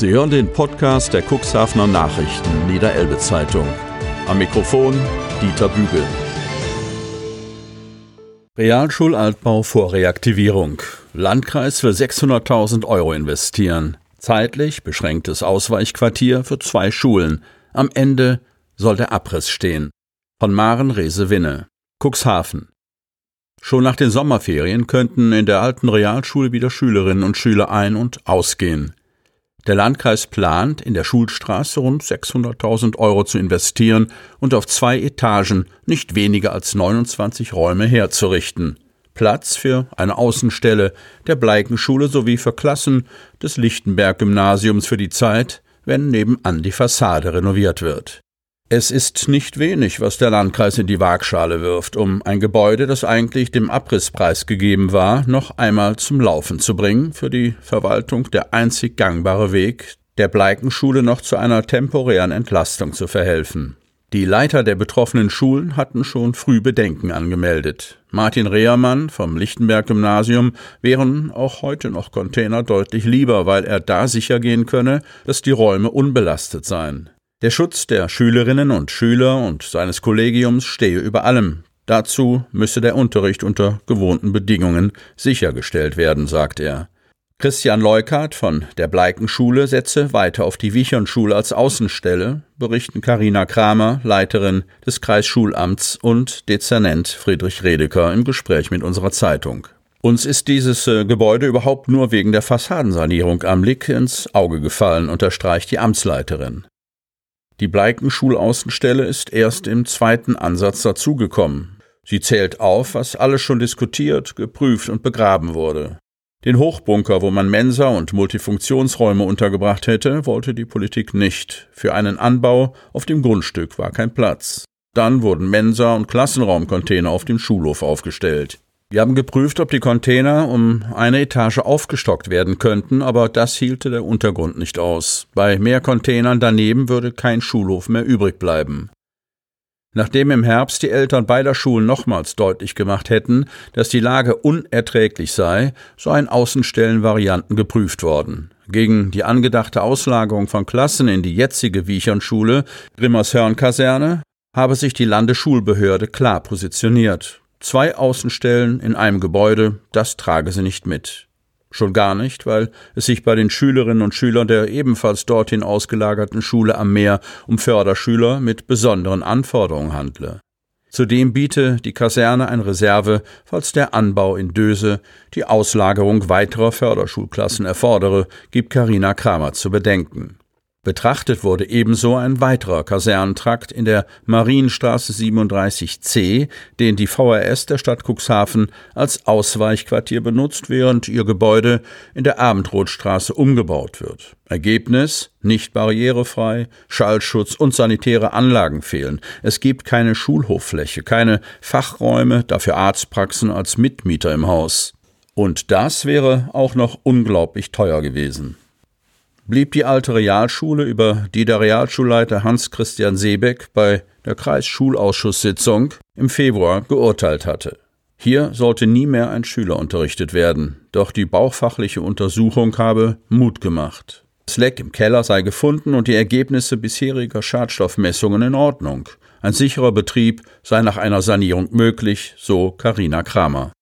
Sie hören den Podcast der Cuxhavener Nachrichten Niederelbe Zeitung. Am Mikrofon Dieter Bügel. Realschulaltbau vor Reaktivierung. Landkreis will 600.000 Euro investieren. Zeitlich beschränktes Ausweichquartier für zwei Schulen. Am Ende soll der Abriss stehen. Von Maren Rese-Winne. Cuxhaven. Schon nach den Sommerferien könnten in der alten Realschule wieder Schülerinnen und Schüler ein- und ausgehen. Der Landkreis plant, in der Schulstraße rund 600.000 Euro zu investieren und auf zwei Etagen nicht weniger als 29 Räume herzurichten. Platz für eine Außenstelle der Bleikenschule sowie für Klassen des Lichtenberg-Gymnasiums für die Zeit, wenn nebenan die Fassade renoviert wird. Es ist nicht wenig, was der Landkreis in die Waagschale wirft, um ein Gebäude, das eigentlich dem Abrisspreis gegeben war, noch einmal zum Laufen zu bringen, für die Verwaltung der einzig gangbare Weg, der Bleikenschule noch zu einer temporären Entlastung zu verhelfen. Die Leiter der betroffenen Schulen hatten schon früh Bedenken angemeldet. Martin Rehermann vom Lichtenberg-Gymnasium wären auch heute noch Container deutlich lieber, weil er da sicher gehen könne, dass die Räume unbelastet seien. Der Schutz der Schülerinnen und Schüler und seines Kollegiums stehe über allem. Dazu müsse der Unterricht unter gewohnten Bedingungen sichergestellt werden, sagt er. Christian Leukert von der Bleikenschule setze weiter auf die Wichernschule als Außenstelle, berichten Karina Kramer, Leiterin des Kreisschulamts und Dezernent Friedrich Redeker im Gespräch mit unserer Zeitung. Uns ist dieses äh, Gebäude überhaupt nur wegen der Fassadensanierung am Lick ins Auge gefallen, unterstreicht die Amtsleiterin. Die Bleikenschulaußenstelle ist erst im zweiten Ansatz dazugekommen. Sie zählt auf, was alles schon diskutiert, geprüft und begraben wurde. Den Hochbunker, wo man Mensa und Multifunktionsräume untergebracht hätte, wollte die Politik nicht. Für einen Anbau auf dem Grundstück war kein Platz. Dann wurden Mensa und Klassenraumcontainer auf dem Schulhof aufgestellt. Wir haben geprüft, ob die Container um eine Etage aufgestockt werden könnten, aber das hielte der Untergrund nicht aus. Bei mehr Containern daneben würde kein Schulhof mehr übrig bleiben. Nachdem im Herbst die Eltern beider Schulen nochmals deutlich gemacht hätten, dass die Lage unerträglich sei, seien Außenstellenvarianten geprüft worden. Gegen die angedachte Auslagerung von Klassen in die jetzige Wiechernschule, Grimmershörn-Kaserne, habe sich die Landesschulbehörde klar positioniert. Zwei Außenstellen in einem Gebäude, das trage sie nicht mit. Schon gar nicht, weil es sich bei den Schülerinnen und Schülern der ebenfalls dorthin ausgelagerten Schule am Meer um Förderschüler mit besonderen Anforderungen handle. Zudem biete die Kaserne eine Reserve, falls der Anbau in Döse die Auslagerung weiterer Förderschulklassen erfordere, gibt Karina Kramer zu bedenken. Betrachtet wurde ebenso ein weiterer Kasernentrakt in der Marienstraße 37c, den die VRS der Stadt Cuxhaven als Ausweichquartier benutzt, während ihr Gebäude in der Abendrotstraße umgebaut wird. Ergebnis nicht barrierefrei, Schallschutz und sanitäre Anlagen fehlen. Es gibt keine Schulhoffläche, keine Fachräume, dafür Arztpraxen als Mitmieter im Haus. Und das wäre auch noch unglaublich teuer gewesen blieb die alte Realschule, über die der Realschulleiter Hans-Christian Seebeck bei der Kreisschulausschusssitzung im Februar geurteilt hatte. Hier sollte nie mehr ein Schüler unterrichtet werden, doch die bauchfachliche Untersuchung habe Mut gemacht. Das Leck im Keller sei gefunden und die Ergebnisse bisheriger Schadstoffmessungen in Ordnung. Ein sicherer Betrieb sei nach einer Sanierung möglich, so Karina Kramer.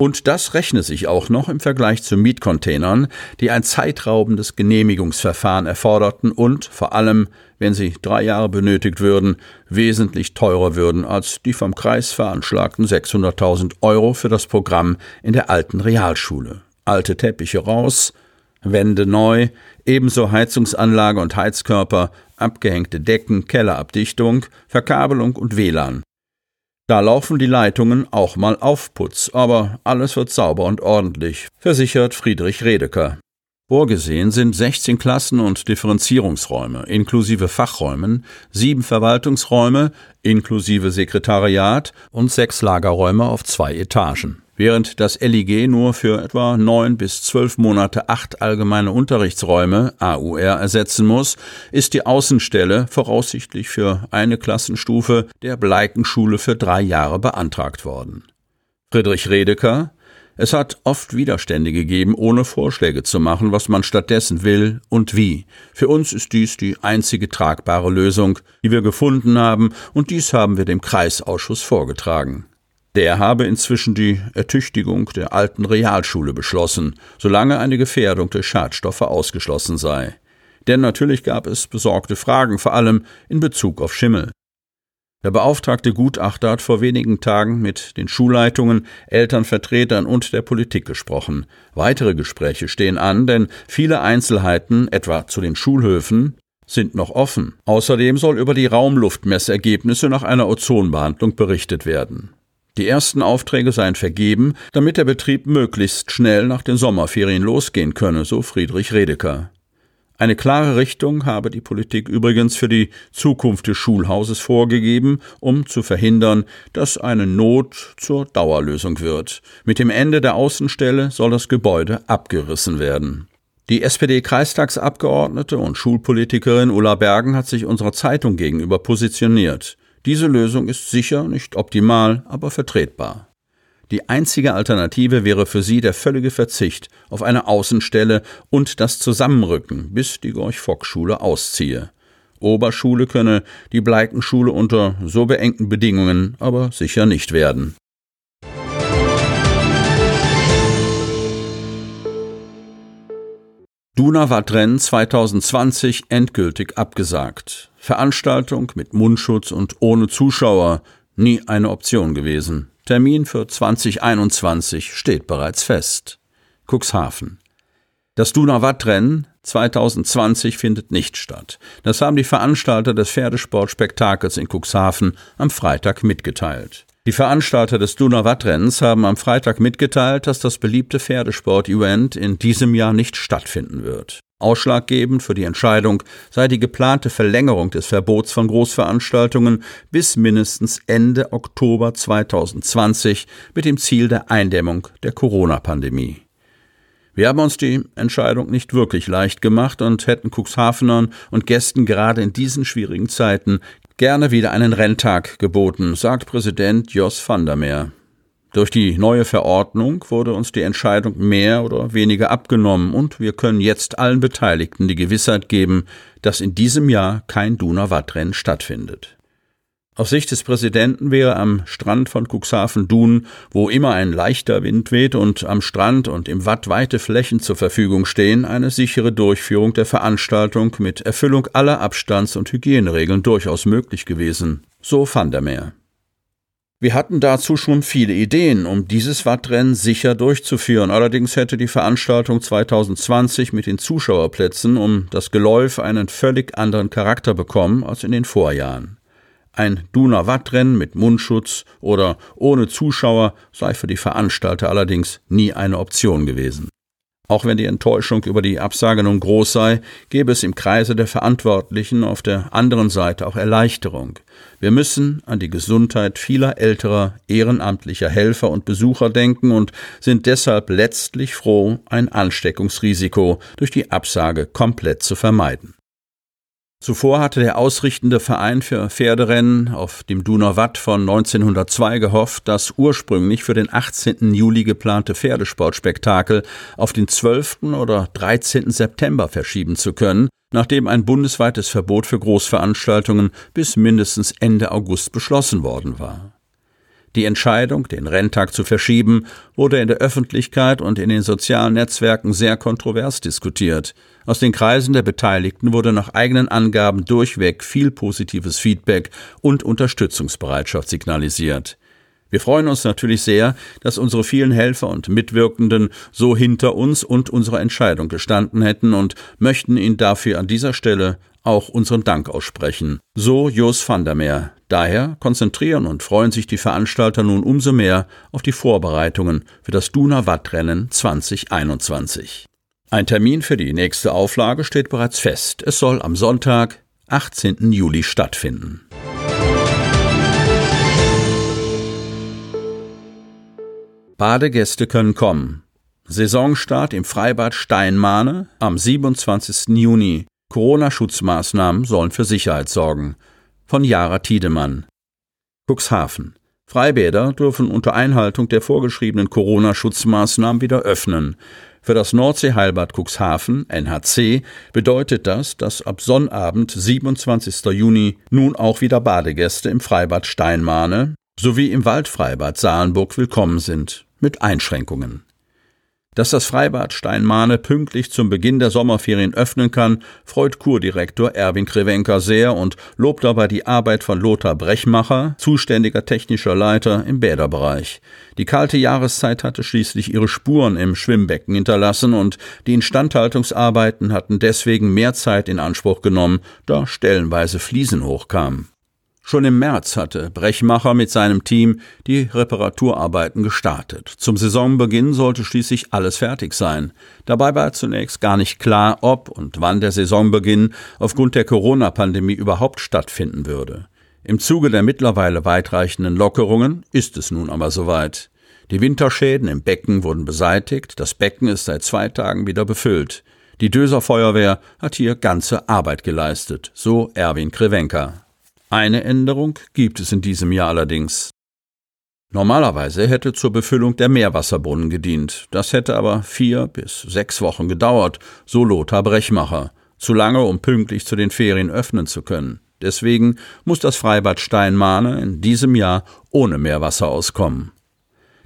Und das rechne sich auch noch im Vergleich zu Mietcontainern, die ein zeitraubendes Genehmigungsverfahren erforderten und vor allem, wenn sie drei Jahre benötigt würden, wesentlich teurer würden als die vom Kreis veranschlagten 600.000 Euro für das Programm in der alten Realschule. Alte Teppiche raus, Wände neu, ebenso Heizungsanlage und Heizkörper, abgehängte Decken, Kellerabdichtung, Verkabelung und WLAN. Da laufen die Leitungen auch mal auf Putz, aber alles wird sauber und ordentlich, versichert Friedrich Redeker. Vorgesehen sind 16 Klassen und Differenzierungsräume inklusive Fachräumen, sieben Verwaltungsräume inklusive Sekretariat und sechs Lagerräume auf zwei Etagen. Während das LIG nur für etwa neun bis zwölf Monate acht allgemeine Unterrichtsräume AUR ersetzen muss, ist die Außenstelle voraussichtlich für eine Klassenstufe der Bleikenschule für drei Jahre beantragt worden. Friedrich Redeker Es hat oft Widerstände gegeben, ohne Vorschläge zu machen, was man stattdessen will und wie. Für uns ist dies die einzige tragbare Lösung, die wir gefunden haben, und dies haben wir dem Kreisausschuss vorgetragen. Der habe inzwischen die Ertüchtigung der alten Realschule beschlossen, solange eine Gefährdung durch Schadstoffe ausgeschlossen sei. Denn natürlich gab es besorgte Fragen, vor allem in Bezug auf Schimmel. Der beauftragte Gutachter hat vor wenigen Tagen mit den Schulleitungen, Elternvertretern und der Politik gesprochen. Weitere Gespräche stehen an, denn viele Einzelheiten, etwa zu den Schulhöfen, sind noch offen. Außerdem soll über die Raumluftmessergebnisse nach einer Ozonbehandlung berichtet werden. Die ersten Aufträge seien vergeben, damit der Betrieb möglichst schnell nach den Sommerferien losgehen könne, so Friedrich Redeker. Eine klare Richtung habe die Politik übrigens für die Zukunft des Schulhauses vorgegeben, um zu verhindern, dass eine Not zur Dauerlösung wird. Mit dem Ende der Außenstelle soll das Gebäude abgerissen werden. Die SPD-Kreistagsabgeordnete und Schulpolitikerin Ulla Bergen hat sich unserer Zeitung gegenüber positioniert. Diese Lösung ist sicher nicht optimal, aber vertretbar. Die einzige Alternative wäre für sie der völlige Verzicht auf eine Außenstelle und das Zusammenrücken, bis die Gorch-Fock-Schule ausziehe. Oberschule könne die Bleikenschule unter so beengten Bedingungen aber sicher nicht werden. Duna-Wattrennen 2020 endgültig abgesagt. Veranstaltung mit Mundschutz und ohne Zuschauer nie eine Option gewesen. Termin für 2021 steht bereits fest. Cuxhaven. Das Dunawatt-Rennen 2020 findet nicht statt. Das haben die Veranstalter des Pferdesportspektakels in Cuxhaven am Freitag mitgeteilt. Die Veranstalter des Dunawatt-Rennens haben am Freitag mitgeteilt, dass das beliebte Pferdesport-Event in diesem Jahr nicht stattfinden wird. Ausschlaggebend für die Entscheidung sei die geplante Verlängerung des Verbots von Großveranstaltungen bis mindestens Ende Oktober 2020 mit dem Ziel der Eindämmung der Corona-Pandemie. Wir haben uns die Entscheidung nicht wirklich leicht gemacht und hätten Cuxhavenern und Gästen gerade in diesen schwierigen Zeiten gerne wieder einen Renntag geboten, sagt Präsident Jos van der Meer. Durch die neue Verordnung wurde uns die Entscheidung mehr oder weniger abgenommen und wir können jetzt allen Beteiligten die Gewissheit geben, dass in diesem Jahr kein Duna-Wattrennen stattfindet. Aus Sicht des Präsidenten wäre am Strand von Cuxhaven-Dun, wo immer ein leichter Wind weht und am Strand und im Watt weite Flächen zur Verfügung stehen, eine sichere Durchführung der Veranstaltung mit Erfüllung aller Abstands- und Hygieneregeln durchaus möglich gewesen. So Van der Meer. Wir hatten dazu schon viele Ideen, um dieses Wattrennen sicher durchzuführen. Allerdings hätte die Veranstaltung 2020 mit den Zuschauerplätzen um das Geläuf einen völlig anderen Charakter bekommen als in den Vorjahren. Ein Duna-Wattrennen mit Mundschutz oder ohne Zuschauer sei für die Veranstalter allerdings nie eine Option gewesen. Auch wenn die Enttäuschung über die Absage nun groß sei, gäbe es im Kreise der Verantwortlichen auf der anderen Seite auch Erleichterung. Wir müssen an die Gesundheit vieler älterer ehrenamtlicher Helfer und Besucher denken und sind deshalb letztlich froh, ein Ansteckungsrisiko durch die Absage komplett zu vermeiden. Zuvor hatte der ausrichtende Verein für Pferderennen auf dem Watt von 1902 gehofft, das ursprünglich für den 18. Juli geplante Pferdesportspektakel auf den 12. oder 13. September verschieben zu können, nachdem ein bundesweites Verbot für Großveranstaltungen bis mindestens Ende August beschlossen worden war. Die Entscheidung, den Renntag zu verschieben, wurde in der Öffentlichkeit und in den sozialen Netzwerken sehr kontrovers diskutiert. Aus den Kreisen der Beteiligten wurde nach eigenen Angaben durchweg viel positives Feedback und Unterstützungsbereitschaft signalisiert. Wir freuen uns natürlich sehr, dass unsere vielen Helfer und Mitwirkenden so hinter uns und unserer Entscheidung gestanden hätten und möchten Ihnen dafür an dieser Stelle auch unseren Dank aussprechen. So Jos van der Meer. Daher konzentrieren und freuen sich die Veranstalter nun umso mehr auf die Vorbereitungen für das Duna Wattrennen 2021. Ein Termin für die nächste Auflage steht bereits fest. Es soll am Sonntag, 18. Juli stattfinden. Badegäste können kommen. Saisonstart im Freibad Steinmahne am 27. Juni. Corona-Schutzmaßnahmen sollen für Sicherheit sorgen. Von Jara Tiedemann. Cuxhaven. Freibäder dürfen unter Einhaltung der vorgeschriebenen Corona-Schutzmaßnahmen wieder öffnen. Für das Nordseeheilbad Cuxhaven, NHC, bedeutet das, dass ab Sonnabend, 27. Juni, nun auch wieder Badegäste im Freibad Steinmahne sowie im Waldfreibad Saalenburg willkommen sind, mit Einschränkungen. Dass das Freibad Steinmahne pünktlich zum Beginn der Sommerferien öffnen kann, freut Kurdirektor Erwin Krewenka sehr und lobt dabei die Arbeit von Lothar Brechmacher, zuständiger technischer Leiter im Bäderbereich. Die kalte Jahreszeit hatte schließlich ihre Spuren im Schwimmbecken hinterlassen und die Instandhaltungsarbeiten hatten deswegen mehr Zeit in Anspruch genommen, da stellenweise Fliesen hochkamen. Schon im März hatte Brechmacher mit seinem Team die Reparaturarbeiten gestartet. Zum Saisonbeginn sollte schließlich alles fertig sein. Dabei war zunächst gar nicht klar, ob und wann der Saisonbeginn aufgrund der Corona-Pandemie überhaupt stattfinden würde. Im Zuge der mittlerweile weitreichenden Lockerungen ist es nun aber soweit. Die Winterschäden im Becken wurden beseitigt, das Becken ist seit zwei Tagen wieder befüllt. Die Döser Feuerwehr hat hier ganze Arbeit geleistet, so Erwin Krewenka. Eine Änderung gibt es in diesem Jahr allerdings. Normalerweise hätte zur Befüllung der Meerwasserbrunnen gedient. Das hätte aber vier bis sechs Wochen gedauert, so Lothar Brechmacher. Zu lange, um pünktlich zu den Ferien öffnen zu können. Deswegen muss das Freibad Steinmahne in diesem Jahr ohne Meerwasser auskommen.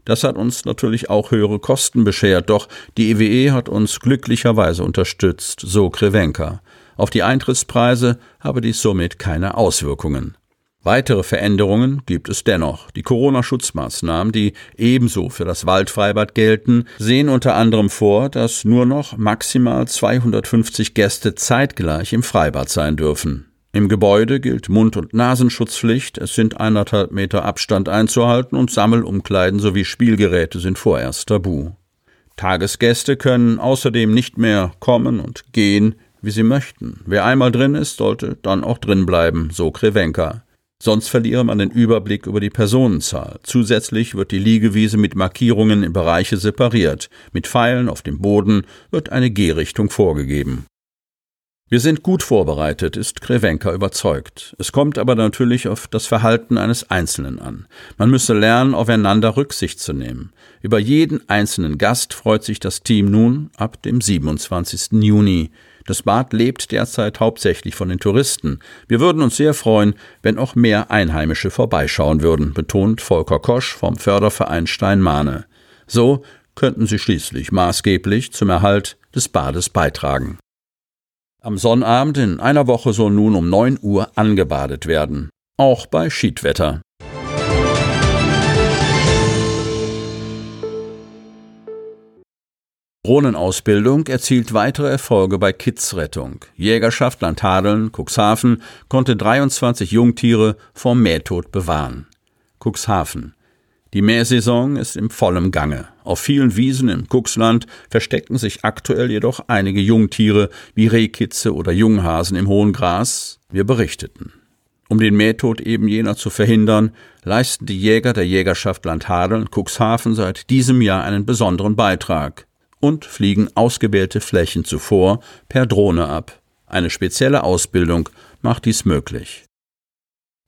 Das hat uns natürlich auch höhere Kosten beschert, doch die EWE e hat uns glücklicherweise unterstützt, so Krevenka. Auf die Eintrittspreise habe dies somit keine Auswirkungen. Weitere Veränderungen gibt es dennoch. Die Corona-Schutzmaßnahmen, die ebenso für das Waldfreibad gelten, sehen unter anderem vor, dass nur noch maximal 250 Gäste zeitgleich im Freibad sein dürfen. Im Gebäude gilt Mund- und Nasenschutzpflicht, es sind eineinhalb Meter Abstand einzuhalten und Sammelumkleiden sowie Spielgeräte sind vorerst tabu. Tagesgäste können außerdem nicht mehr kommen und gehen, wie sie möchten. Wer einmal drin ist, sollte dann auch drin bleiben, so Krevenka. Sonst verliere man den Überblick über die Personenzahl. Zusätzlich wird die Liegewiese mit Markierungen in Bereiche separiert. Mit Pfeilen auf dem Boden wird eine Gehrichtung vorgegeben. Wir sind gut vorbereitet, ist Krevenka überzeugt. Es kommt aber natürlich auf das Verhalten eines Einzelnen an. Man müsse lernen, aufeinander Rücksicht zu nehmen. Über jeden einzelnen Gast freut sich das Team nun ab dem 27. Juni. Das Bad lebt derzeit hauptsächlich von den Touristen. Wir würden uns sehr freuen, wenn auch mehr Einheimische vorbeischauen würden, betont Volker Kosch vom Förderverein Steinmahne. So könnten sie schließlich maßgeblich zum Erhalt des Bades beitragen. Am Sonnabend in einer Woche soll nun um 9 Uhr angebadet werden. Auch bei Schiedwetter. Drohnenausbildung erzielt weitere Erfolge bei Kidsrettung. Jägerschaft Landhadeln, Cuxhaven konnte 23 Jungtiere vor Mähtod bewahren. Cuxhaven. Die Mähsaison ist im vollen Gange. Auf vielen Wiesen im Cuxland verstecken sich aktuell jedoch einige Jungtiere wie Rehkitze oder Junghasen im hohen Gras. Wir berichteten. Um den Mähtod eben jener zu verhindern, leisten die Jäger der Jägerschaft Landhadeln Cuxhaven seit diesem Jahr einen besonderen Beitrag und fliegen ausgewählte Flächen zuvor per Drohne ab. Eine spezielle Ausbildung macht dies möglich.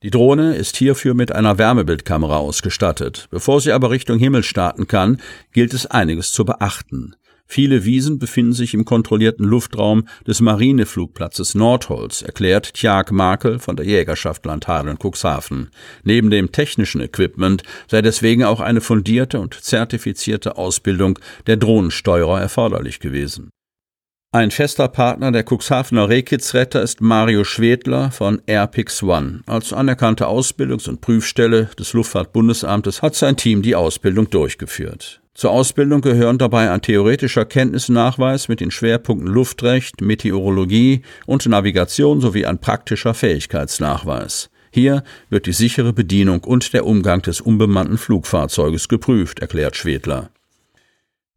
Die Drohne ist hierfür mit einer Wärmebildkamera ausgestattet. Bevor sie aber Richtung Himmel starten kann, gilt es einiges zu beachten. Viele Wiesen befinden sich im kontrollierten Luftraum des Marineflugplatzes Nordholz, erklärt Tjag Makel von der Jägerschaft Landhadeln Cuxhaven. Neben dem technischen Equipment sei deswegen auch eine fundierte und zertifizierte Ausbildung der Drohnensteuerer erforderlich gewesen. Ein fester Partner der Cuxhavener Rehkitzretter ist Mario Schwedler von Airpix One. Als anerkannte Ausbildungs- und Prüfstelle des Luftfahrtbundesamtes hat sein Team die Ausbildung durchgeführt. Zur Ausbildung gehören dabei ein theoretischer Kenntnisnachweis mit den Schwerpunkten Luftrecht, Meteorologie und Navigation sowie ein praktischer Fähigkeitsnachweis. Hier wird die sichere Bedienung und der Umgang des unbemannten Flugfahrzeuges geprüft, erklärt Schwedler.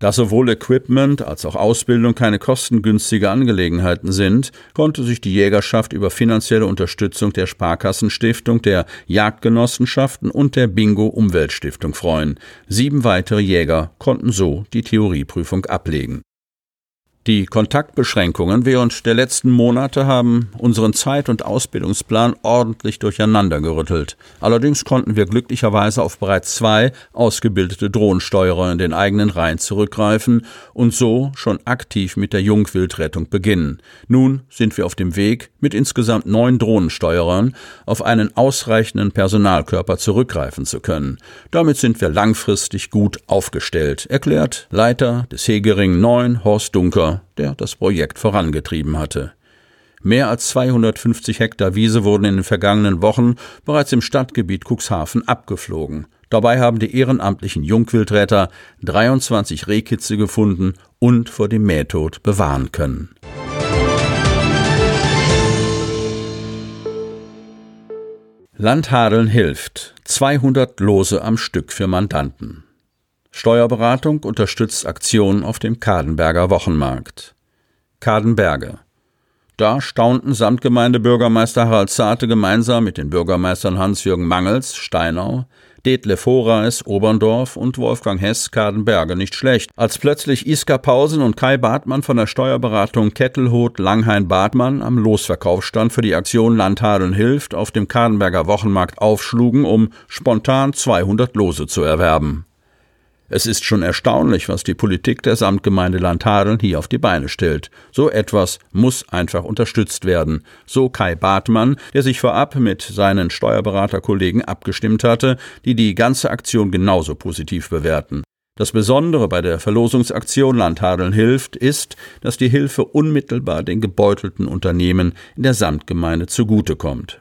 Da sowohl Equipment als auch Ausbildung keine kostengünstige Angelegenheiten sind, konnte sich die Jägerschaft über finanzielle Unterstützung der Sparkassenstiftung, der Jagdgenossenschaften und der Bingo Umweltstiftung freuen. Sieben weitere Jäger konnten so die Theorieprüfung ablegen. Die Kontaktbeschränkungen während der letzten Monate haben unseren Zeit- und Ausbildungsplan ordentlich durcheinandergerüttelt. Allerdings konnten wir glücklicherweise auf bereits zwei ausgebildete Drohnensteuerer in den eigenen Reihen zurückgreifen und so schon aktiv mit der Jungwildrettung beginnen. Nun sind wir auf dem Weg, mit insgesamt neun Drohnensteuerern auf einen ausreichenden Personalkörper zurückgreifen zu können. Damit sind wir langfristig gut aufgestellt, erklärt Leiter des Hegering 9 Horst Dunker der das Projekt vorangetrieben hatte. Mehr als 250 Hektar Wiese wurden in den vergangenen Wochen bereits im Stadtgebiet Cuxhaven abgeflogen. Dabei haben die ehrenamtlichen Jungwildretter 23 Rehkitze gefunden und vor dem Mähtod bewahren können. Landhadeln hilft. 200 Lose am Stück für Mandanten. Steuerberatung unterstützt Aktionen auf dem Kadenberger Wochenmarkt. Kadenberge. Da staunten Samtgemeindebürgermeister Harald Zarte gemeinsam mit den Bürgermeistern Hans-Jürgen Mangels, Steinau, Detlef Horeis, Oberndorf und Wolfgang Hess, Kadenberge nicht schlecht, als plötzlich Iska Pausen und Kai Bartmann von der Steuerberatung Kettelhut Langhain Bartmann am Losverkaufsstand für die Aktion Landhadeln hilft auf dem Kadenberger Wochenmarkt aufschlugen, um spontan 200 Lose zu erwerben. Es ist schon erstaunlich, was die Politik der Samtgemeinde Landhadeln hier auf die Beine stellt. So etwas muss einfach unterstützt werden. So Kai Bartmann, der sich vorab mit seinen Steuerberaterkollegen abgestimmt hatte, die die ganze Aktion genauso positiv bewerten. Das Besondere bei der Verlosungsaktion Landhadeln hilft, ist, dass die Hilfe unmittelbar den gebeutelten Unternehmen in der Samtgemeinde zugutekommt.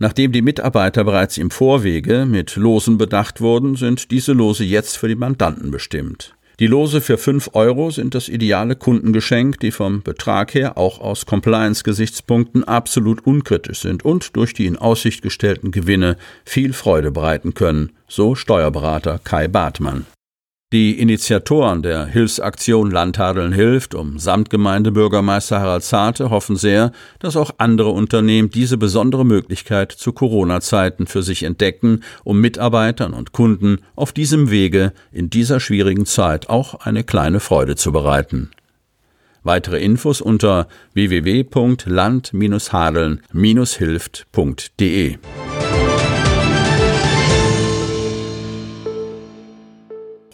Nachdem die Mitarbeiter bereits im Vorwege mit Losen bedacht wurden, sind diese Lose jetzt für die Mandanten bestimmt. Die Lose für 5 Euro sind das ideale Kundengeschenk, die vom Betrag her auch aus Compliance-Gesichtspunkten absolut unkritisch sind und durch die in Aussicht gestellten Gewinne viel Freude bereiten können, so Steuerberater Kai Bartmann. Die Initiatoren der Hilfsaktion Landhadeln hilft um Samtgemeindebürgermeister Harald Zarte hoffen sehr, dass auch andere Unternehmen diese besondere Möglichkeit zu Corona-Zeiten für sich entdecken, um Mitarbeitern und Kunden auf diesem Wege in dieser schwierigen Zeit auch eine kleine Freude zu bereiten. Weitere Infos unter www.land-hadeln-hilft.de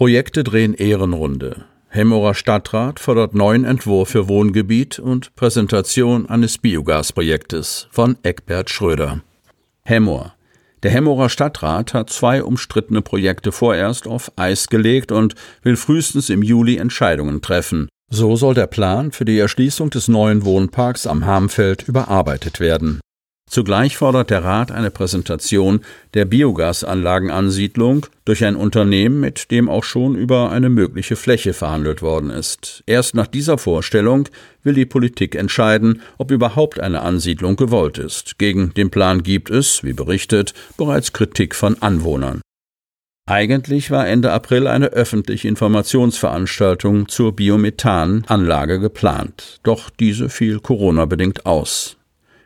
Projekte drehen Ehrenrunde. Hemmerer Stadtrat fordert neuen Entwurf für Wohngebiet und Präsentation eines Biogasprojektes von Eckbert Schröder. Hemmoor. Der Hemmerer Stadtrat hat zwei umstrittene Projekte vorerst auf Eis gelegt und will frühestens im Juli Entscheidungen treffen. So soll der Plan für die Erschließung des neuen Wohnparks am Harmfeld überarbeitet werden. Zugleich fordert der Rat eine Präsentation der Biogasanlagenansiedlung durch ein Unternehmen, mit dem auch schon über eine mögliche Fläche verhandelt worden ist. Erst nach dieser Vorstellung will die Politik entscheiden, ob überhaupt eine Ansiedlung gewollt ist. Gegen den Plan gibt es, wie berichtet, bereits Kritik von Anwohnern. Eigentlich war Ende April eine öffentliche Informationsveranstaltung zur Biomethananlage geplant, doch diese fiel Corona-bedingt aus.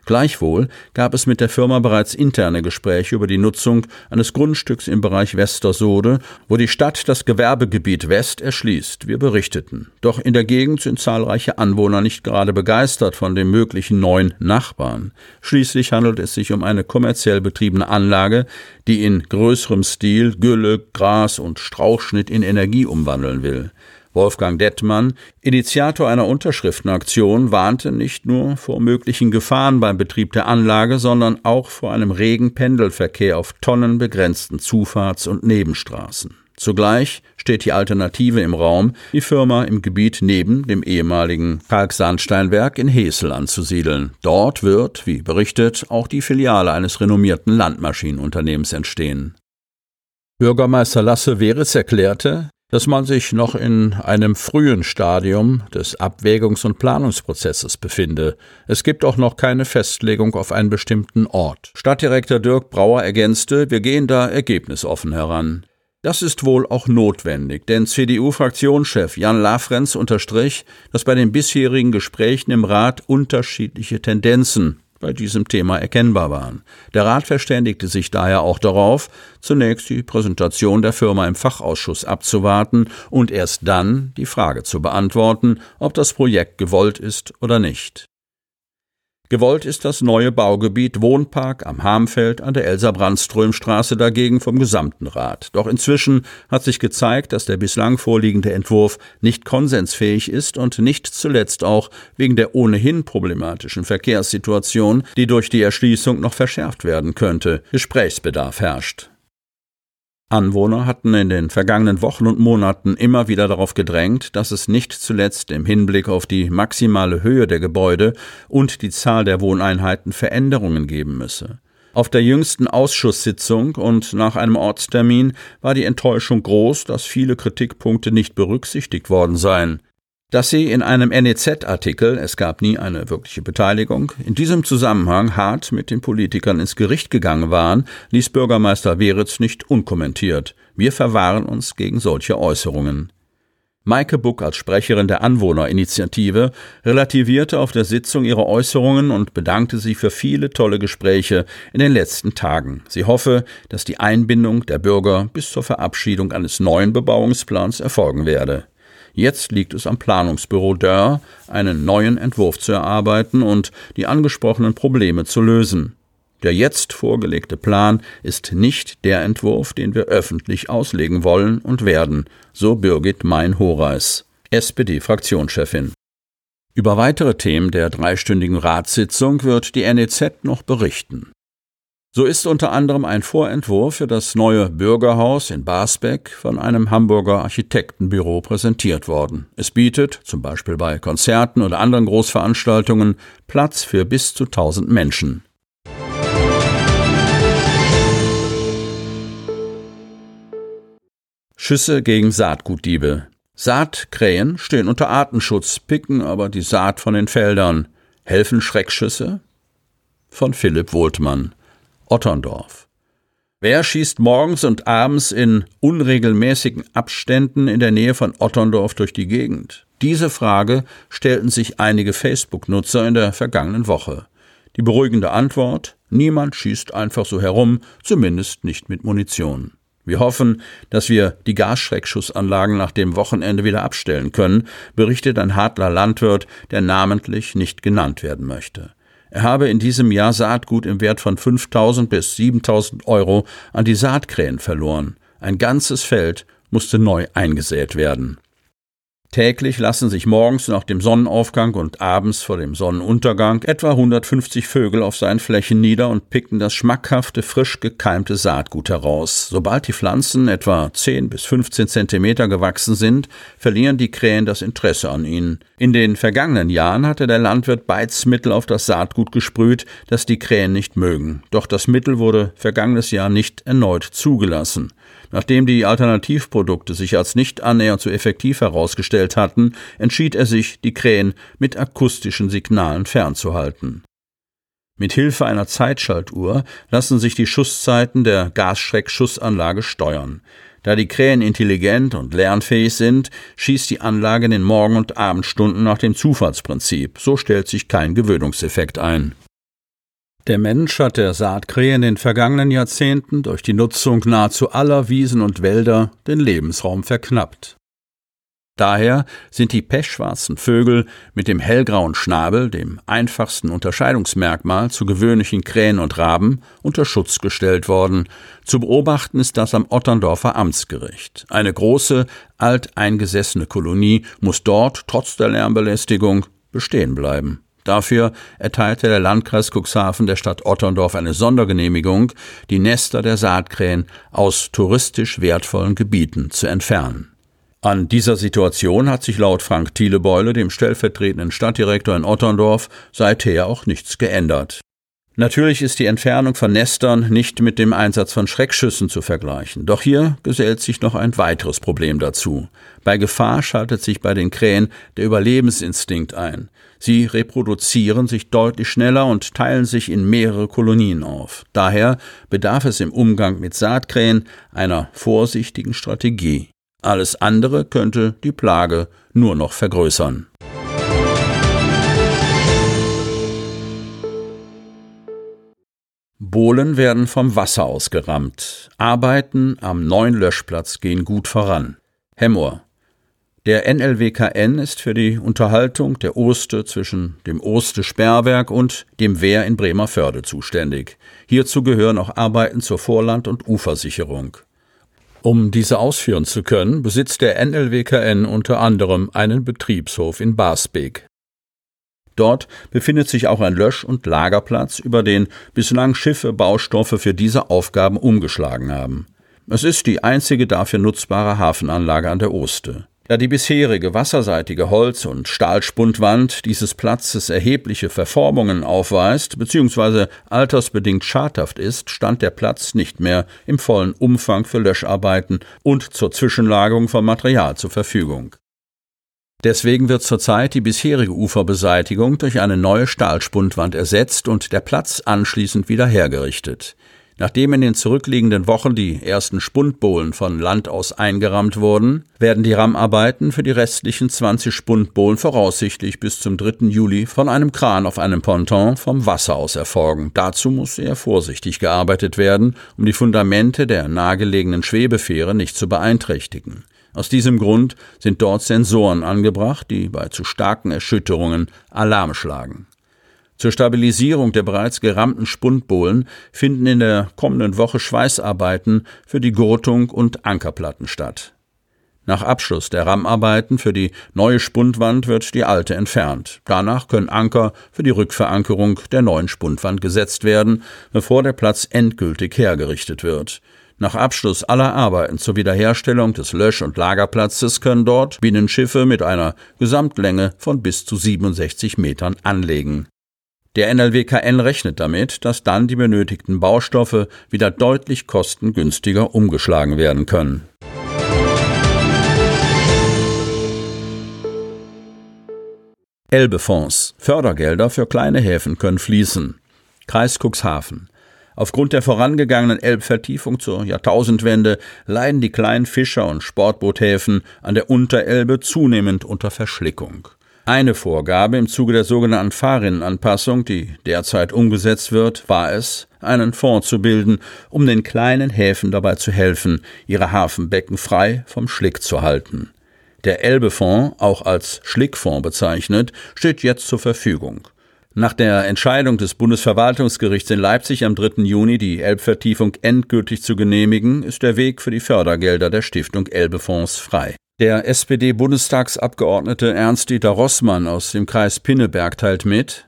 Gleichwohl gab es mit der Firma bereits interne Gespräche über die Nutzung eines Grundstücks im Bereich Westersode, wo die Stadt das Gewerbegebiet West erschließt. Wir berichteten. Doch in der Gegend sind zahlreiche Anwohner nicht gerade begeistert von dem möglichen neuen Nachbarn. Schließlich handelt es sich um eine kommerziell betriebene Anlage, die in größerem Stil Gülle, Gras und Strauchschnitt in Energie umwandeln will. Wolfgang Dettmann, Initiator einer Unterschriftenaktion, warnte nicht nur vor möglichen Gefahren beim Betrieb der Anlage, sondern auch vor einem regen Pendelverkehr auf tonnenbegrenzten Zufahrts- und Nebenstraßen. Zugleich steht die Alternative im Raum, die Firma im Gebiet neben dem ehemaligen Kalksandsteinwerk in Hesel anzusiedeln. Dort wird, wie berichtet, auch die Filiale eines renommierten Landmaschinenunternehmens entstehen. Bürgermeister Lasse Weritz erklärte, dass man sich noch in einem frühen Stadium des Abwägungs- und Planungsprozesses befinde. Es gibt auch noch keine Festlegung auf einen bestimmten Ort. Stadtdirektor Dirk Brauer ergänzte, wir gehen da ergebnisoffen heran. Das ist wohl auch notwendig, denn CDU-Fraktionschef Jan Lafrenz unterstrich, dass bei den bisherigen Gesprächen im Rat unterschiedliche Tendenzen bei diesem Thema erkennbar waren. Der Rat verständigte sich daher auch darauf, zunächst die Präsentation der Firma im Fachausschuss abzuwarten und erst dann die Frage zu beantworten, ob das Projekt gewollt ist oder nicht. Gewollt ist das neue Baugebiet Wohnpark am Hamfeld an der Elsa-Brandström-Straße dagegen vom gesamten Rat. Doch inzwischen hat sich gezeigt, dass der bislang vorliegende Entwurf nicht konsensfähig ist und nicht zuletzt auch wegen der ohnehin problematischen Verkehrssituation, die durch die Erschließung noch verschärft werden könnte, Gesprächsbedarf herrscht. Anwohner hatten in den vergangenen Wochen und Monaten immer wieder darauf gedrängt, dass es nicht zuletzt im Hinblick auf die maximale Höhe der Gebäude und die Zahl der Wohneinheiten Veränderungen geben müsse. Auf der jüngsten Ausschusssitzung und nach einem Ortstermin war die Enttäuschung groß, dass viele Kritikpunkte nicht berücksichtigt worden seien. Dass sie in einem NEZ-Artikel, es gab nie eine wirkliche Beteiligung, in diesem Zusammenhang hart mit den Politikern ins Gericht gegangen waren, ließ Bürgermeister Weritz nicht unkommentiert. Wir verwahren uns gegen solche Äußerungen. Maike Buck als Sprecherin der Anwohnerinitiative relativierte auf der Sitzung ihre Äußerungen und bedankte sich für viele tolle Gespräche in den letzten Tagen. Sie hoffe, dass die Einbindung der Bürger bis zur Verabschiedung eines neuen Bebauungsplans erfolgen werde. Jetzt liegt es am Planungsbüro Dörr, einen neuen Entwurf zu erarbeiten und die angesprochenen Probleme zu lösen. Der jetzt vorgelegte Plan ist nicht der Entwurf, den wir öffentlich auslegen wollen und werden, so Birgit Mein-Horeis, SPD-Fraktionschefin. Über weitere Themen der dreistündigen Ratssitzung wird die NEZ noch berichten. So ist unter anderem ein Vorentwurf für das neue Bürgerhaus in Basbeck von einem Hamburger Architektenbüro präsentiert worden. Es bietet, zum Beispiel bei Konzerten oder anderen Großveranstaltungen, Platz für bis zu 1000 Menschen. Schüsse gegen Saatgutdiebe. Saatkrähen stehen unter Artenschutz, picken aber die Saat von den Feldern. Helfen Schreckschüsse? Von Philipp Wohltmann. Otterndorf. Wer schießt morgens und abends in unregelmäßigen Abständen in der Nähe von Otterndorf durch die Gegend? Diese Frage stellten sich einige Facebook-Nutzer in der vergangenen Woche. Die beruhigende Antwort Niemand schießt einfach so herum, zumindest nicht mit Munition. Wir hoffen, dass wir die Gasschreckschussanlagen nach dem Wochenende wieder abstellen können, berichtet ein Hadler Landwirt, der namentlich nicht genannt werden möchte. Er habe in diesem Jahr Saatgut im Wert von 5000 bis 7000 Euro an die Saatkrähen verloren. Ein ganzes Feld musste neu eingesät werden. Täglich lassen sich morgens nach dem Sonnenaufgang und abends vor dem Sonnenuntergang etwa 150 Vögel auf seinen Flächen nieder und picken das schmackhafte, frisch gekeimte Saatgut heraus. Sobald die Pflanzen etwa 10 bis 15 Zentimeter gewachsen sind, verlieren die Krähen das Interesse an ihnen. In den vergangenen Jahren hatte der Landwirt Beizmittel auf das Saatgut gesprüht, das die Krähen nicht mögen. Doch das Mittel wurde vergangenes Jahr nicht erneut zugelassen. Nachdem die Alternativprodukte sich als nicht annähernd so effektiv herausgestellt hatten, entschied er sich, die Krähen mit akustischen Signalen fernzuhalten. Mit Hilfe einer Zeitschaltuhr lassen sich die Schusszeiten der Gasschreckschussanlage steuern. Da die Krähen intelligent und lernfähig sind, schießt die Anlage in den Morgen- und Abendstunden nach dem Zufallsprinzip. So stellt sich kein Gewöhnungseffekt ein. Der Mensch hat der Saatkrähe in den vergangenen Jahrzehnten durch die Nutzung nahezu aller Wiesen und Wälder den Lebensraum verknappt. Daher sind die pechschwarzen Vögel mit dem hellgrauen Schnabel, dem einfachsten Unterscheidungsmerkmal zu gewöhnlichen Krähen und Raben, unter Schutz gestellt worden. Zu beobachten ist das am Otterndorfer Amtsgericht. Eine große, alteingesessene Kolonie muss dort, trotz der Lärmbelästigung, bestehen bleiben. Dafür erteilte der Landkreis Cuxhaven der Stadt Otterndorf eine Sondergenehmigung, die Nester der Saatkrähen aus touristisch wertvollen Gebieten zu entfernen. An dieser Situation hat sich laut Frank Thielebeule, dem stellvertretenden Stadtdirektor in Otterndorf, seither auch nichts geändert. Natürlich ist die Entfernung von Nestern nicht mit dem Einsatz von Schreckschüssen zu vergleichen. Doch hier gesellt sich noch ein weiteres Problem dazu. Bei Gefahr schaltet sich bei den Krähen der Überlebensinstinkt ein. Sie reproduzieren sich deutlich schneller und teilen sich in mehrere Kolonien auf. Daher bedarf es im Umgang mit Saatkrähen einer vorsichtigen Strategie. Alles andere könnte die Plage nur noch vergrößern. Bohlen werden vom Wasser ausgerammt. Arbeiten am neuen Löschplatz gehen gut voran. Hemmoor. Der NLWKN ist für die Unterhaltung der Oste zwischen dem Oste-Sperrwerk und dem Wehr in Bremerförde zuständig. Hierzu gehören auch Arbeiten zur Vorland- und Ufersicherung. Um diese ausführen zu können, besitzt der NLWKN unter anderem einen Betriebshof in Basbeek. Dort befindet sich auch ein Lösch- und Lagerplatz, über den bislang Schiffe Baustoffe für diese Aufgaben umgeschlagen haben. Es ist die einzige dafür nutzbare Hafenanlage an der Oste. Da die bisherige wasserseitige Holz- und Stahlspundwand dieses Platzes erhebliche Verformungen aufweist bzw. altersbedingt schadhaft ist, stand der Platz nicht mehr im vollen Umfang für Löscharbeiten und zur Zwischenlagerung von Material zur Verfügung. Deswegen wird zurzeit die bisherige Uferbeseitigung durch eine neue Stahlspundwand ersetzt und der Platz anschließend wieder hergerichtet. Nachdem in den zurückliegenden Wochen die ersten Spundbohlen von Land aus eingerammt wurden, werden die Rammarbeiten für die restlichen 20 Spundbohlen voraussichtlich bis zum 3. Juli von einem Kran auf einem Ponton vom Wasser aus erfolgen. Dazu muss sehr vorsichtig gearbeitet werden, um die Fundamente der nahegelegenen Schwebefähre nicht zu beeinträchtigen. Aus diesem Grund sind dort Sensoren angebracht, die bei zu starken Erschütterungen Alarm schlagen. Zur Stabilisierung der bereits gerammten Spundbohlen finden in der kommenden Woche Schweißarbeiten für die Gurtung und Ankerplatten statt. Nach Abschluss der Rammarbeiten für die neue Spundwand wird die alte entfernt. Danach können Anker für die Rückverankerung der neuen Spundwand gesetzt werden, bevor der Platz endgültig hergerichtet wird. Nach Abschluss aller Arbeiten zur Wiederherstellung des Lösch- und Lagerplatzes können dort Binnenschiffe mit einer Gesamtlänge von bis zu 67 Metern anlegen. Der NLWKN rechnet damit, dass dann die benötigten Baustoffe wieder deutlich kostengünstiger umgeschlagen werden können. Elbefonds. Fördergelder für kleine Häfen können fließen. Kreis Cuxhaven. Aufgrund der vorangegangenen Elbvertiefung zur Jahrtausendwende leiden die kleinen Fischer- und Sportboothäfen an der Unterelbe zunehmend unter Verschlickung. Eine Vorgabe im Zuge der sogenannten Fahrrinnenanpassung, die derzeit umgesetzt wird, war es, einen Fonds zu bilden, um den kleinen Häfen dabei zu helfen, ihre Hafenbecken frei vom Schlick zu halten. Der Elbefonds, auch als Schlickfonds bezeichnet, steht jetzt zur Verfügung. Nach der Entscheidung des Bundesverwaltungsgerichts in Leipzig am 3. Juni, die Elbvertiefung endgültig zu genehmigen, ist der Weg für die Fördergelder der Stiftung Elbefonds frei. Der SPD-Bundestagsabgeordnete Ernst-Dieter Rossmann aus dem Kreis Pinneberg teilt mit,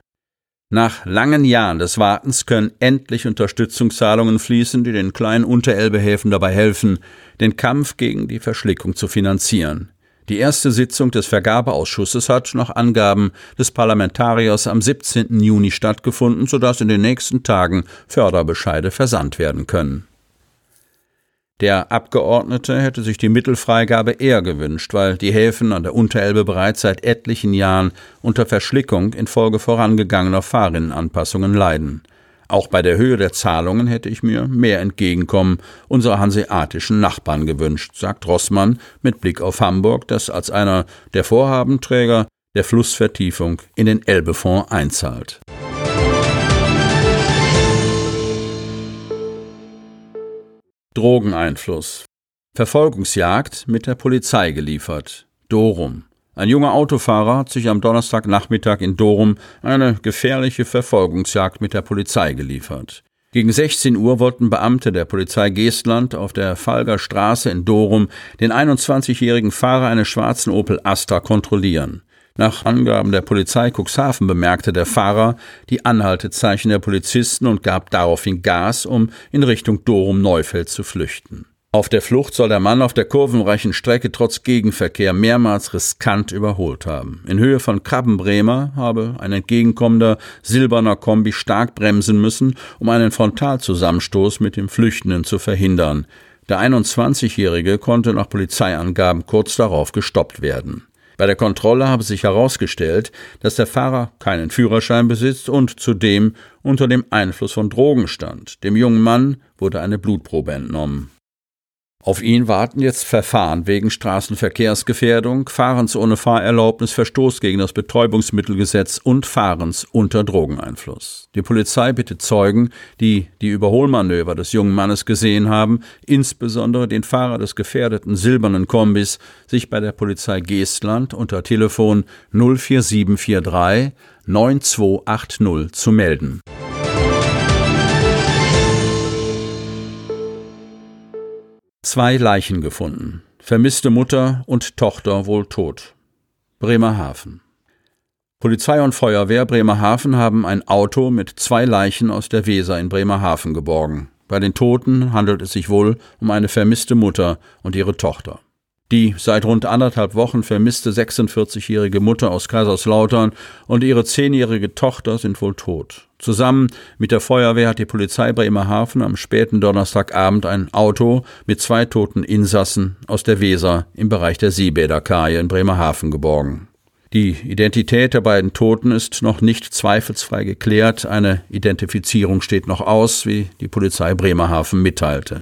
nach langen Jahren des Wartens können endlich Unterstützungszahlungen fließen, die den kleinen Unterelbehäfen dabei helfen, den Kampf gegen die Verschlickung zu finanzieren. Die erste Sitzung des Vergabeausschusses hat nach Angaben des Parlamentariers am 17. Juni stattgefunden, sodass in den nächsten Tagen Förderbescheide versandt werden können. Der Abgeordnete hätte sich die Mittelfreigabe eher gewünscht, weil die Häfen an der Unterelbe bereits seit etlichen Jahren unter Verschlickung infolge vorangegangener Fahrrinnenanpassungen leiden. Auch bei der Höhe der Zahlungen hätte ich mir mehr Entgegenkommen unserer hanseatischen Nachbarn gewünscht, sagt Rossmann mit Blick auf Hamburg, das als einer der Vorhabenträger der Flussvertiefung in den Elbefonds einzahlt. Drogeneinfluss Verfolgungsjagd mit der Polizei geliefert. Dorum ein junger Autofahrer hat sich am Donnerstagnachmittag in Dorum eine gefährliche Verfolgungsjagd mit der Polizei geliefert. Gegen 16 Uhr wollten Beamte der Polizei Geestland auf der Falger Straße in Dorum den 21-jährigen Fahrer eines schwarzen Opel Astra kontrollieren. Nach Angaben der Polizei Cuxhaven bemerkte der Fahrer die Anhaltezeichen der Polizisten und gab daraufhin Gas, um in Richtung Dorum-Neufeld zu flüchten. Auf der Flucht soll der Mann auf der kurvenreichen Strecke trotz Gegenverkehr mehrmals riskant überholt haben. In Höhe von Krabbenbremer habe ein entgegenkommender silberner Kombi stark bremsen müssen, um einen Frontalzusammenstoß mit dem Flüchtenden zu verhindern. Der 21-Jährige konnte nach Polizeiangaben kurz darauf gestoppt werden. Bei der Kontrolle habe sich herausgestellt, dass der Fahrer keinen Führerschein besitzt und zudem unter dem Einfluss von Drogen stand. Dem jungen Mann wurde eine Blutprobe entnommen. Auf ihn warten jetzt Verfahren wegen Straßenverkehrsgefährdung, Fahrens ohne Fahrerlaubnis, Verstoß gegen das Betäubungsmittelgesetz und Fahrens unter Drogeneinfluss. Die Polizei bittet Zeugen, die die Überholmanöver des jungen Mannes gesehen haben, insbesondere den Fahrer des gefährdeten silbernen Kombis, sich bei der Polizei Geestland unter Telefon 04743 9280 zu melden. Zwei Leichen gefunden. Vermisste Mutter und Tochter wohl tot. Bremerhaven. Polizei und Feuerwehr Bremerhaven haben ein Auto mit zwei Leichen aus der Weser in Bremerhaven geborgen. Bei den Toten handelt es sich wohl um eine vermisste Mutter und ihre Tochter. Die seit rund anderthalb Wochen vermisste 46-jährige Mutter aus Kaiserslautern und ihre zehnjährige Tochter sind wohl tot. Zusammen mit der Feuerwehr hat die Polizei Bremerhaven am späten Donnerstagabend ein Auto mit zwei toten Insassen aus der Weser im Bereich der Seebäderkaje in Bremerhaven geborgen. Die Identität der beiden Toten ist noch nicht zweifelsfrei geklärt. Eine Identifizierung steht noch aus, wie die Polizei Bremerhaven mitteilte.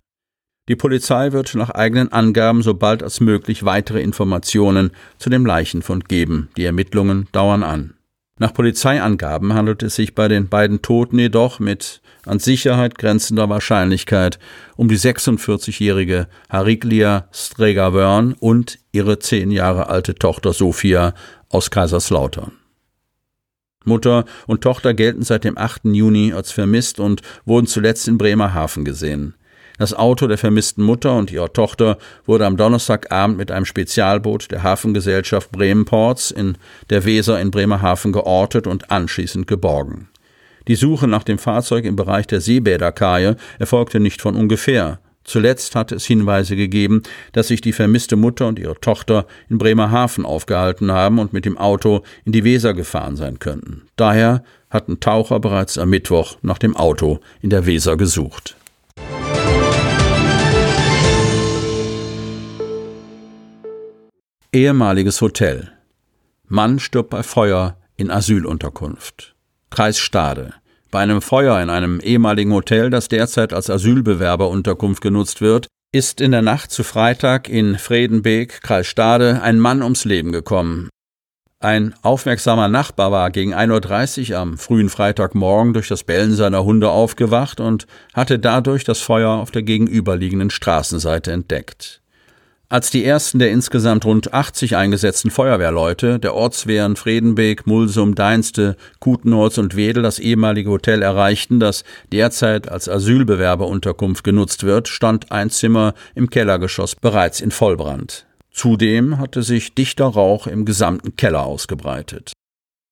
Die Polizei wird nach eigenen Angaben so bald als möglich weitere Informationen zu dem Leichenfund geben. Die Ermittlungen dauern an. Nach Polizeiangaben handelt es sich bei den beiden Toten jedoch mit an Sicherheit grenzender Wahrscheinlichkeit um die 46-jährige Hariglia Strega-Wörn und ihre zehn Jahre alte Tochter Sophia aus Kaiserslautern. Mutter und Tochter gelten seit dem 8. Juni als vermisst und wurden zuletzt in Bremerhaven gesehen. Das Auto der vermissten Mutter und ihrer Tochter wurde am Donnerstagabend mit einem Spezialboot der Hafengesellschaft Bremenports in der Weser in Bremerhaven geortet und anschließend geborgen. Die Suche nach dem Fahrzeug im Bereich der Seebäderkaje erfolgte nicht von ungefähr. Zuletzt hatte es Hinweise gegeben, dass sich die vermisste Mutter und ihre Tochter in Bremerhaven aufgehalten haben und mit dem Auto in die Weser gefahren sein könnten. Daher hatten Taucher bereits am Mittwoch nach dem Auto in der Weser gesucht. Ehemaliges Hotel. Mann stirbt bei Feuer in Asylunterkunft. Kreis Stade. Bei einem Feuer in einem ehemaligen Hotel, das derzeit als Asylbewerberunterkunft genutzt wird, ist in der Nacht zu Freitag in Fredenbeek, Kreis Stade, ein Mann ums Leben gekommen. Ein aufmerksamer Nachbar war gegen 1.30 Uhr am frühen Freitagmorgen durch das Bellen seiner Hunde aufgewacht und hatte dadurch das Feuer auf der gegenüberliegenden Straßenseite entdeckt. Als die ersten der insgesamt rund 80 eingesetzten Feuerwehrleute der Ortswehren Fredenbeek, Mulsum, Deinste, Kutenholz und Wedel das ehemalige Hotel erreichten, das derzeit als Asylbewerberunterkunft genutzt wird, stand ein Zimmer im Kellergeschoss bereits in Vollbrand. Zudem hatte sich dichter Rauch im gesamten Keller ausgebreitet.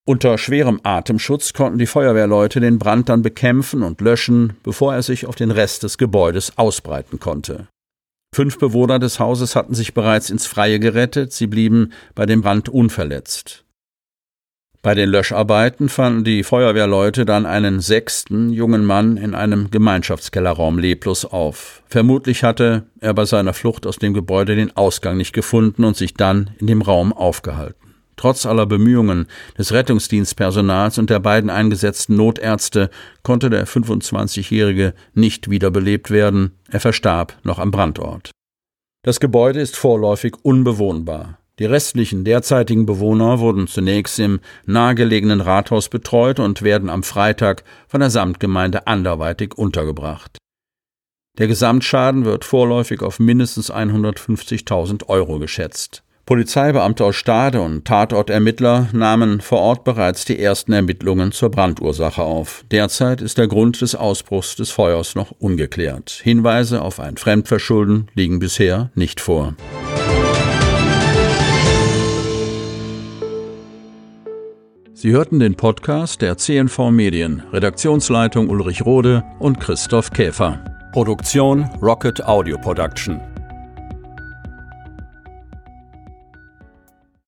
Unter schwerem Atemschutz konnten die Feuerwehrleute den Brand dann bekämpfen und löschen, bevor er sich auf den Rest des Gebäudes ausbreiten konnte. Fünf Bewohner des Hauses hatten sich bereits ins Freie gerettet, sie blieben bei dem Brand unverletzt. Bei den Löscharbeiten fanden die Feuerwehrleute dann einen sechsten jungen Mann in einem Gemeinschaftskellerraum leblos auf. Vermutlich hatte er bei seiner Flucht aus dem Gebäude den Ausgang nicht gefunden und sich dann in dem Raum aufgehalten. Trotz aller Bemühungen des Rettungsdienstpersonals und der beiden eingesetzten Notärzte konnte der 25-Jährige nicht wiederbelebt werden. Er verstarb noch am Brandort. Das Gebäude ist vorläufig unbewohnbar. Die restlichen derzeitigen Bewohner wurden zunächst im nahegelegenen Rathaus betreut und werden am Freitag von der Samtgemeinde anderweitig untergebracht. Der Gesamtschaden wird vorläufig auf mindestens 150.000 Euro geschätzt. Polizeibeamte aus Stade und Tatortermittler nahmen vor Ort bereits die ersten Ermittlungen zur Brandursache auf. Derzeit ist der Grund des Ausbruchs des Feuers noch ungeklärt. Hinweise auf ein Fremdverschulden liegen bisher nicht vor. Sie hörten den Podcast der CNV Medien, Redaktionsleitung Ulrich Rode und Christoph Käfer. Produktion Rocket Audio Production.